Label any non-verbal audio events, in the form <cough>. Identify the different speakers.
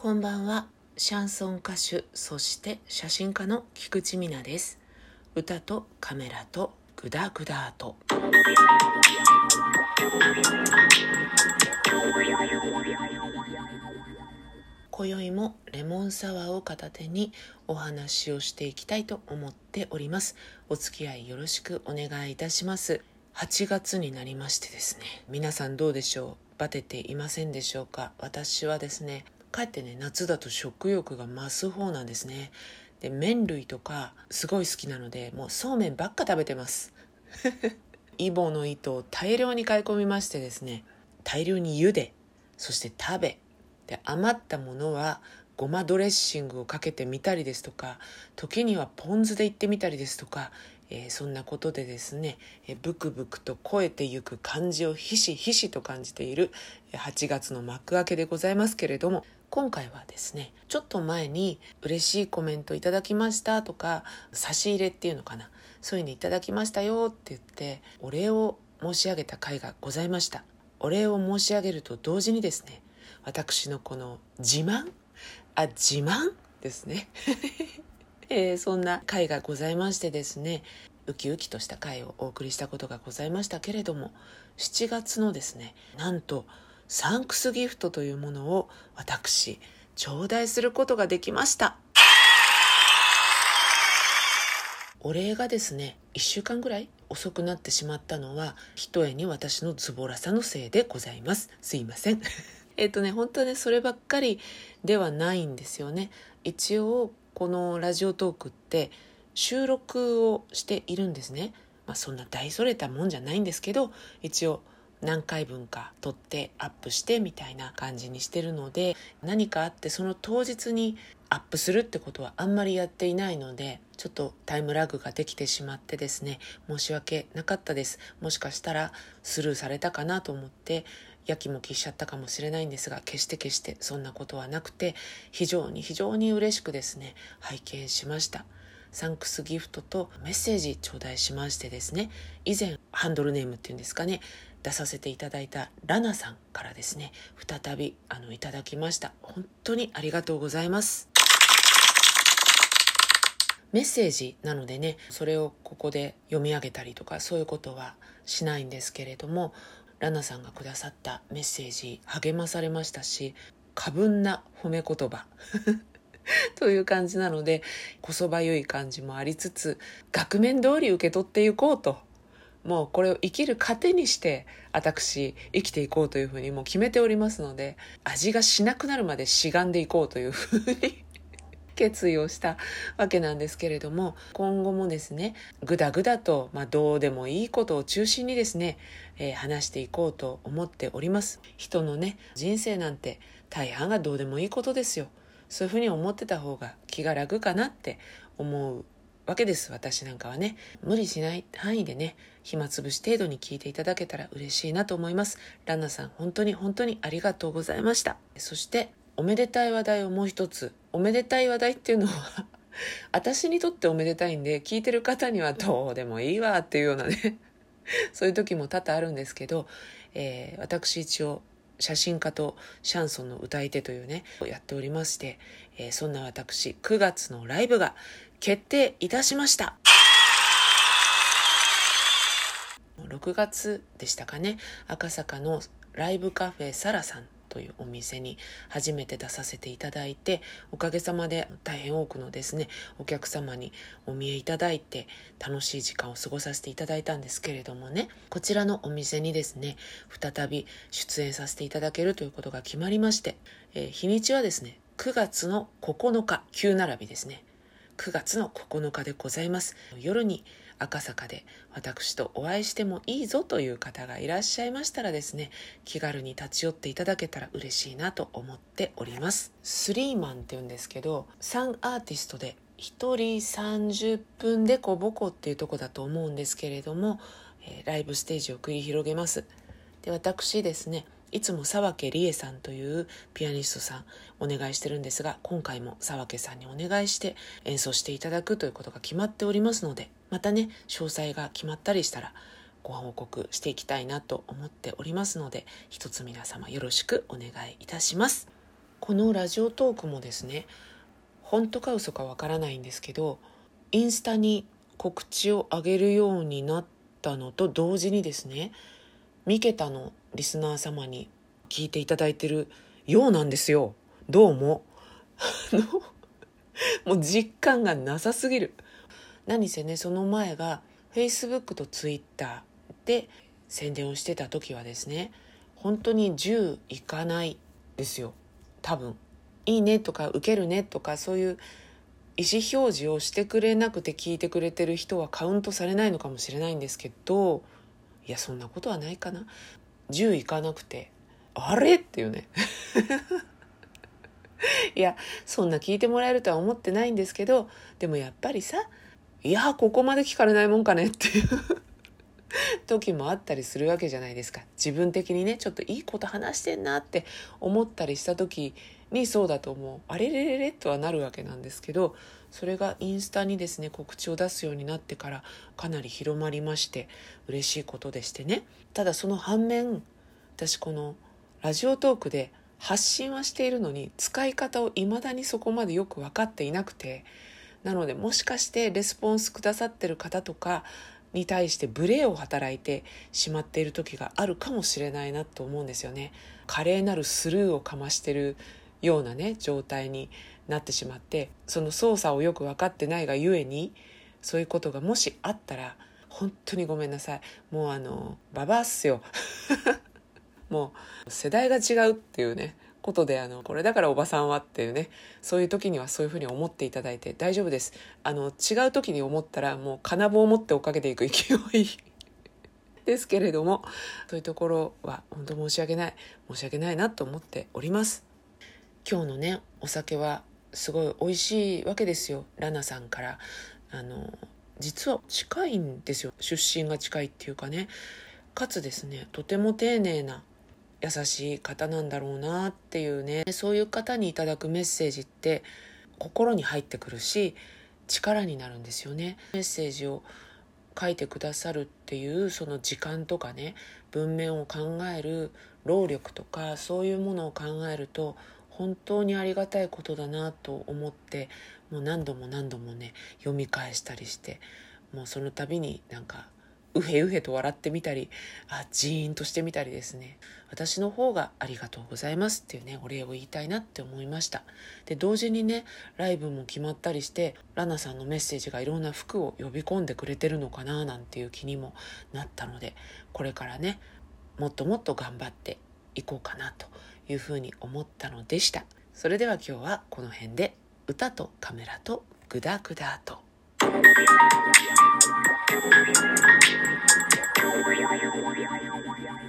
Speaker 1: こんばんは。シャンソン歌手、そして写真家の菊池美奈です。歌とカメラとグダグダと。今宵もレモンサワーを片手にお話をしていきたいと思っております。お付き合いよろしくお願いいたします。8月になりましてですね、皆さんどうでしょう？バテていませんでしょうか？私はですね、かえってね夏だと食欲が増す方なんですね。で麺類とかすごい好きなのでもうそうめんばっか食べてます。<laughs> イボの糸を大量に買い込みましてですね大量に茹でそして食べで余ったものはごまドレッシングをかけてみたりですとか時にはポン酢でいってみたりですとかえー、そんなことでですね、えー、ブクブクと超えてゆく感じをひしひしと感じている8月の幕開けでございますけれども今回はですねちょっと前に嬉しいコメントいただきましたとか差し入れっていうのかなそういうのいただきましたよって言ってお礼を申し上げた回がございました。お礼を申し上げると同時にですね私のこの自慢？あ自慢？ですね。<laughs> えー、そんな回がございましてですねウキウキとした回をお送りしたことがございましたけれども7月のですねなんとサンクスギフトというものを私頂戴することができました。お礼がですね1週間ぐらい遅くなってしまったのはひとえに私のズボラさのせいでございます。すいません。<laughs> えっとね本当ねそればっかりではないんですよね。一応このラジオトークって収録をしているんですね。まあ、そんな大それたもんじゃないんですけど一応何回分か撮ってアップしてみたいな感じにしてるので何かあってその当日にアップするってことはあんまりやっていないのでちょっとタイムラグができてしまってですね申し訳なかったです。もしかしたらスルーされたかなと思ってやきもきしちゃったかもしれないんですが決して決してそんなことはなくて非常に非常に嬉しくですね拝見しました。サンクスギフトとメッセージ頂戴しましてですね以前ハンドルネームっていうんですかね出させていただいたラナさんからですね再びあのいただきました。本当にありがとうございます。メッセージなのでねそれをここで読み上げたりとかそういうことはしないんですけれどもラナさんがくださったメッセージ励まされましたし過分な褒め言葉 <laughs> という感じなのでこそばゆい感じもありつつ額面通り受け取っていこうともうこれを生きる糧にして私生きていこうというふうにもう決めておりますので味がしなくなるまでしがんでいこうというふうに <laughs> 決意をしたわけなんですけれども今後もですねぐだぐだと、まあ、どうでもいいことを中心にですね、えー、話していこうと思っております。人のね人生なんて大半がどうでもいいことですよ。そういうふうに思ってた方が気が楽かなって思うわけです私なんかはね。無理しない範囲でね暇つぶし程度に聞いていただけたら嬉しいなと思います。ランナさん本当に本当にありがとうございました。そしておめでたい話題をもう一つ。おめでたい話題っていうのは <laughs> 私にとっておめでたいんで聞いてる方にはどうでもいいわっていうようなね <laughs> そういう時も多々あるんですけど、えー、私一応写真家とシャンソンの歌い手というねやっておりまして、えー、そんな私9月のライブが決定いたしました。6月でしたかね。赤坂のライブカフェサラさんというお店に初めて出させていただいておかげさまで大変多くのですねお客様にお見えいただいて楽しい時間を過ごさせていただいたんですけれどもね。こちらのお店にですね再び出演させていただけるということが決まりまして、えー、日にちはですね9月の9日急並びですね。9月の9日でございます。夜に赤坂で私とお会いしてもいいぞという方がいらっしゃいましたらですね気軽に立ち寄っていただけたら嬉しいなと思っております。スリーマンって言うんですけど3アーティストで1人30分でこぼこっていうとこだと思うんですけれども、えー、ライブステージを繰り広げます。で私ですねいつも沢家理恵さんというピアニストさんお願いしてるんですが今回も沢家さんにお願いして演奏していただくということが決まっておりますのでまたね詳細が決まったりしたらご報告していきたいなと思っておりますので一つ皆様よろしくお願いいたします。このラジオトークもですね本当か嘘かわからないんですけどインスタに告知を上げるようになったのと同時にですね三桁のリスナー様に聞いていただいてるようなんですよ。どうも。もう実感がなさすぎる。何せねその前が Facebook と Twitter で宣伝をしてた時はですね本当に10いかないですよ。多分。いいねとか受けるねとかそういう意思表示をしてくれなくて聞いてくれてる人はカウントされないのかもしれないんですけどいやそんなことはないかな。10いかなくてあれ？っていうね。<laughs> いやそんな聞いてもらえるとは思ってないんですけどでもやっぱりさいやここまで聞かれないもんかねっていう <laughs> 時もあったりするわけじゃないですか。自分的にねちょっといいこと話してんなって思ったりした時にそうだと思う。あれれれれとはなるわけなんですけどそれがインスタにですね告知を出すようになってからかなり広まりまして嬉しいことでしてねただその反面私このラジオトークで発信はしているのに使い方を未だにそこまでよく分かっていなくてなのでもしかしてレスポンスくださってる方とかに対して無礼を働いてしまっている時があるかもしれないなと思うんですよね。華麗なるスルーをかましてるようなね状態になってしまってその操作をよく分かってないがゆえにそういうことがもしあったら本当にごめんなさい。もうあのババアっすよ。<laughs> もう世代が違うっていうねことであのこれだからおばさんはっていうねそういう時にはそういうふうに思っていただいて大丈夫です。あの違う時に思ったらもう金棒を持って追っかけていく勢い。<laughs> ですけれどもそういうところは本当申し訳ない。申し訳ないなと思っております。今日のねお酒はすごい美味しいわけですよラナさんから。あの実は近いんですよ。出身が近いっていうかね。かつですねとても丁寧な優しい方なんだろうなっていうね。そういう方にいただくメッセージって心に入ってくるし力になるんですよね。メッセージを書いてくださるっていうその時間とかね文面を考える労力とかそういうものを考えると本当にありがたいことだなと思ってもう何度も何度もね読み返したりしてもうその度になんかうへうへと笑ってみたりあジーンとしてみたりですね。私の方がありがとうございますっていうねお礼を言いたいなって思いました。で同時にねライブも決まったりしてラナさんのメッセージがいろんな服を呼び込んでくれてるのかななんていう気にもなったのでこれからねもっともっと頑張っていこうかなというふうに思ったのでしたそれでは今日はこの辺で歌とカメラとグダグダと Thank.